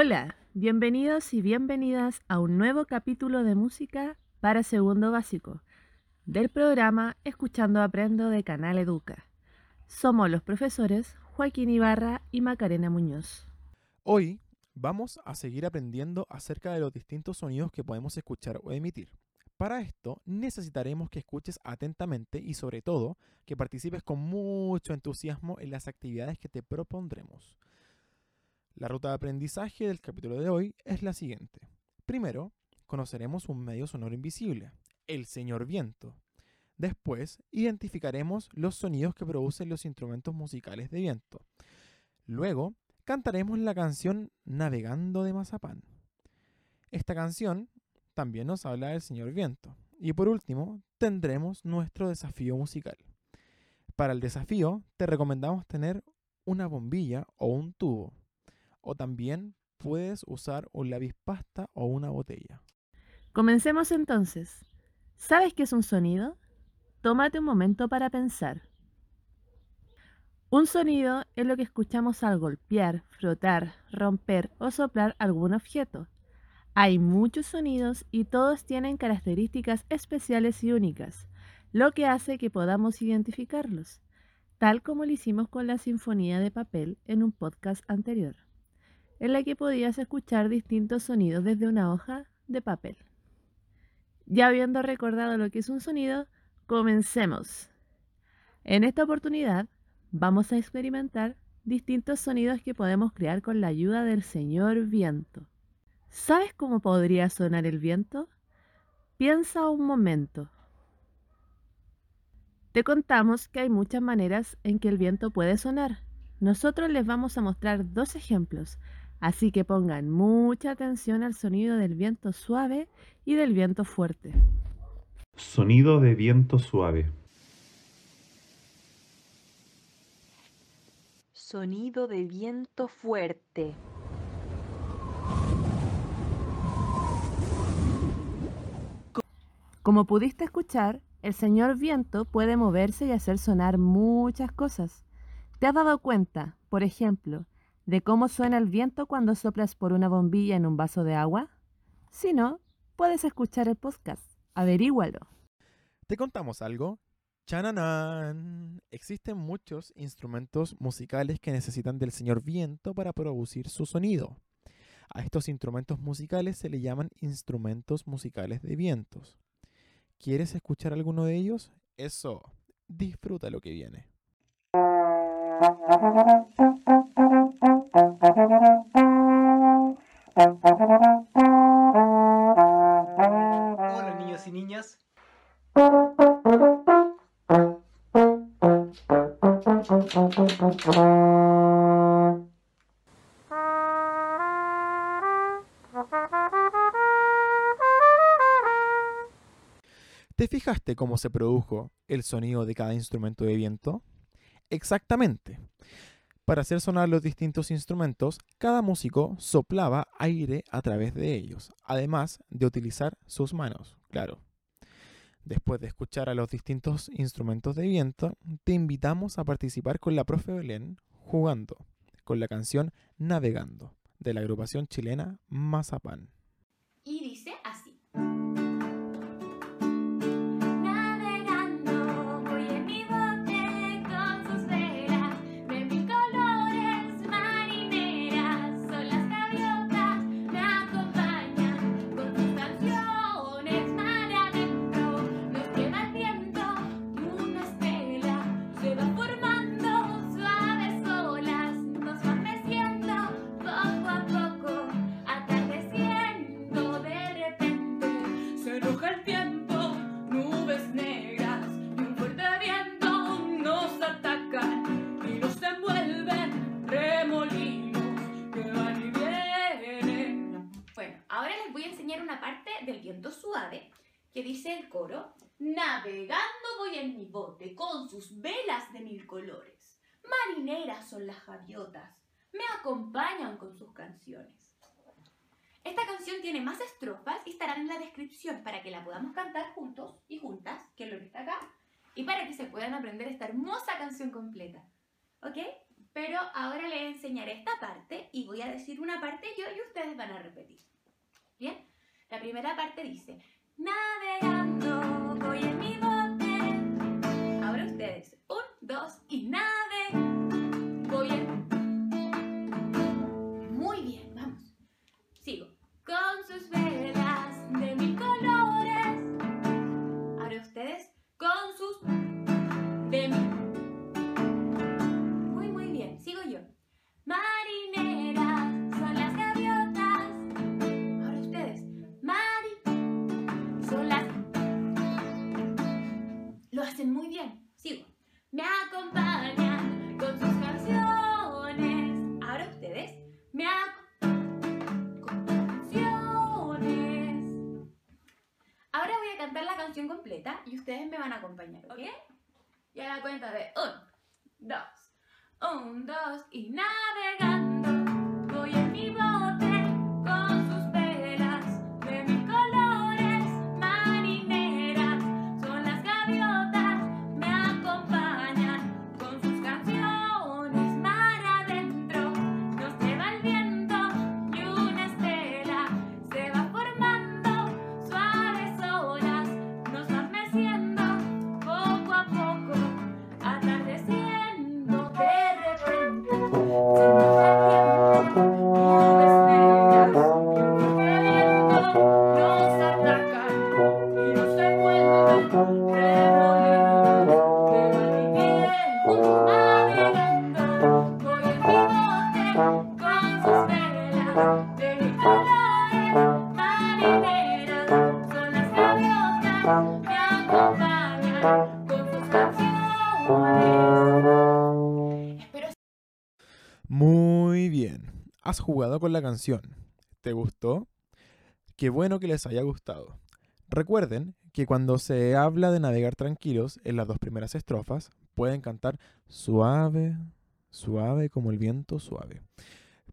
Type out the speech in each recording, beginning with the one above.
Hola, bienvenidos y bienvenidas a un nuevo capítulo de música para segundo básico del programa Escuchando Aprendo de Canal Educa. Somos los profesores Joaquín Ibarra y Macarena Muñoz. Hoy vamos a seguir aprendiendo acerca de los distintos sonidos que podemos escuchar o emitir. Para esto necesitaremos que escuches atentamente y sobre todo que participes con mucho entusiasmo en las actividades que te propondremos. La ruta de aprendizaje del capítulo de hoy es la siguiente. Primero, conoceremos un medio sonoro invisible, el señor viento. Después, identificaremos los sonidos que producen los instrumentos musicales de viento. Luego, cantaremos la canción Navegando de Mazapán. Esta canción también nos habla del señor viento. Y por último, tendremos nuestro desafío musical. Para el desafío, te recomendamos tener una bombilla o un tubo o también puedes usar un lápiz pasta o una botella. Comencemos entonces. ¿Sabes qué es un sonido? Tómate un momento para pensar. Un sonido es lo que escuchamos al golpear, frotar, romper o soplar algún objeto. Hay muchos sonidos y todos tienen características especiales y únicas, lo que hace que podamos identificarlos, tal como lo hicimos con la Sinfonía de Papel en un podcast anterior en la que podías escuchar distintos sonidos desde una hoja de papel. Ya habiendo recordado lo que es un sonido, comencemos. En esta oportunidad vamos a experimentar distintos sonidos que podemos crear con la ayuda del señor viento. ¿Sabes cómo podría sonar el viento? Piensa un momento. Te contamos que hay muchas maneras en que el viento puede sonar. Nosotros les vamos a mostrar dos ejemplos Así que pongan mucha atención al sonido del viento suave y del viento fuerte. Sonido de viento suave. Sonido de viento fuerte. Como pudiste escuchar, el señor viento puede moverse y hacer sonar muchas cosas. ¿Te has dado cuenta, por ejemplo, de cómo suena el viento cuando soplas por una bombilla en un vaso de agua? Si no, puedes escuchar el podcast. Averígualo. ¿Te contamos algo? ¡Chananán! Existen muchos instrumentos musicales que necesitan del señor viento para producir su sonido. A estos instrumentos musicales se le llaman instrumentos musicales de vientos. ¿Quieres escuchar alguno de ellos? Eso, disfruta lo que viene. Hola niños y niñas. ¿Te fijaste cómo se produjo el sonido de cada instrumento de viento? Exactamente. Para hacer sonar los distintos instrumentos, cada músico soplaba aire a través de ellos, además de utilizar sus manos, claro. Después de escuchar a los distintos instrumentos de viento, te invitamos a participar con la profe Belén jugando con la canción Navegando de la agrupación chilena Mazapán. Que dice el coro, navegando voy en mi bote con sus velas de mil colores. Marineras son las gaviotas, me acompañan con sus canciones. Esta canción tiene más estrofas y estarán en la descripción para que la podamos cantar juntos y juntas, que es lo que está acá, y para que se puedan aprender esta hermosa canción completa. ¿Ok? Pero ahora les enseñaré esta parte y voy a decir una parte yo y ustedes van a repetir. La primera parte dice, navegando voy en mi bote. Ahora ustedes, un, dos y nave. Hacen muy bien. Sigo. Me acompañan con sus canciones. Ahora ustedes. Me acompañan con canciones. Ahora voy a cantar la canción completa y ustedes me van a acompañar, ¿ok? Y a la cuenta de un, dos, un, dos y navegando. Voy en mi bote ¿Has jugado con la canción? ¿Te gustó? Qué bueno que les haya gustado. Recuerden que cuando se habla de navegar tranquilos en las dos primeras estrofas, pueden cantar suave, suave como el viento suave.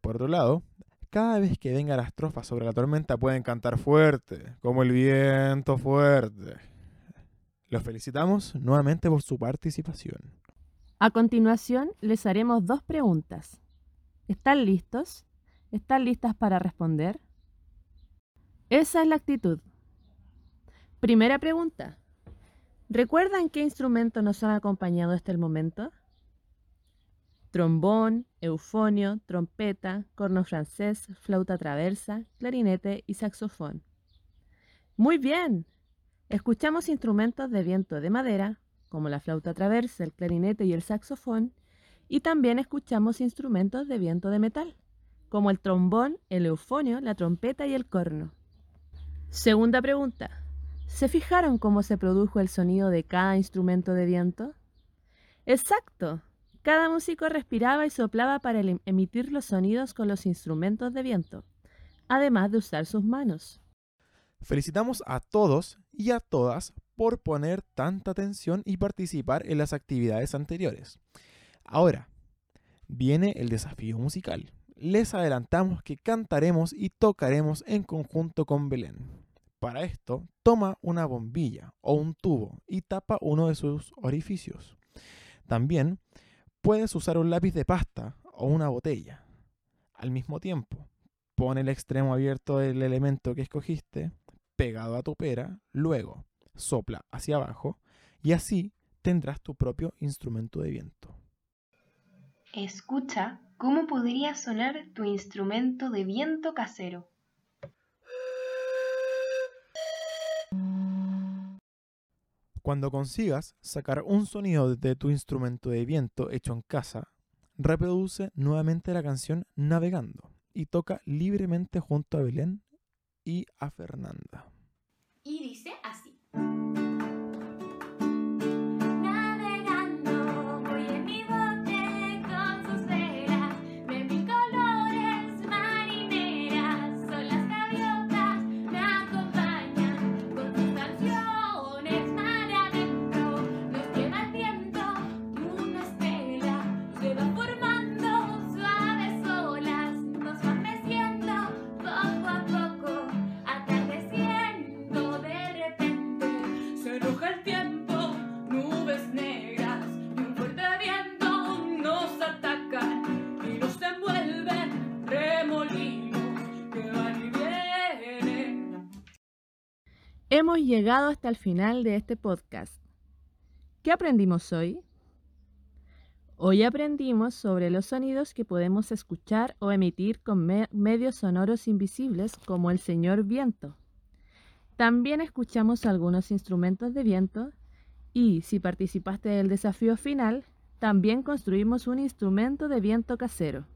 Por otro lado, cada vez que venga la estrofa sobre la tormenta, pueden cantar fuerte, como el viento fuerte. Los felicitamos nuevamente por su participación. A continuación, les haremos dos preguntas. ¿Están listos? ¿Están listas para responder? Esa es la actitud. Primera pregunta. ¿Recuerdan qué instrumentos nos han acompañado hasta el momento? Trombón, eufonio, trompeta, corno francés, flauta traversa, clarinete y saxofón. Muy bien. Escuchamos instrumentos de viento de madera, como la flauta traversa, el clarinete y el saxofón, y también escuchamos instrumentos de viento de metal, como el trombón, el eufonio, la trompeta y el corno. Segunda pregunta. ¿Se fijaron cómo se produjo el sonido de cada instrumento de viento? Exacto. Cada músico respiraba y soplaba para el- emitir los sonidos con los instrumentos de viento, además de usar sus manos. Felicitamos a todos y a todas por poner tanta atención y participar en las actividades anteriores. Ahora, viene el desafío musical. Les adelantamos que cantaremos y tocaremos en conjunto con Belén. Para esto, toma una bombilla o un tubo y tapa uno de sus orificios. También puedes usar un lápiz de pasta o una botella. Al mismo tiempo, pon el extremo abierto del elemento que escogiste pegado a tu pera, luego sopla hacia abajo y así tendrás tu propio instrumento de viento. Escucha cómo podría sonar tu instrumento de viento casero. Cuando consigas sacar un sonido de tu instrumento de viento hecho en casa, reproduce nuevamente la canción Navegando y toca libremente junto a Belén y a Fernanda. Y dice así. Hemos llegado hasta el final de este podcast. ¿Qué aprendimos hoy? Hoy aprendimos sobre los sonidos que podemos escuchar o emitir con me- medios sonoros invisibles como el señor viento. También escuchamos algunos instrumentos de viento y si participaste del desafío final, también construimos un instrumento de viento casero.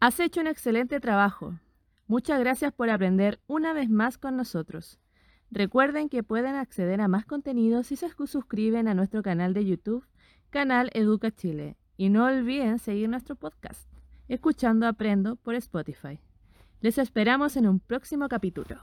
Has hecho un excelente trabajo. Muchas gracias por aprender una vez más con nosotros. Recuerden que pueden acceder a más contenido si se suscriben a nuestro canal de YouTube, canal Educa Chile. Y no olviden seguir nuestro podcast, Escuchando Aprendo por Spotify. Les esperamos en un próximo capítulo.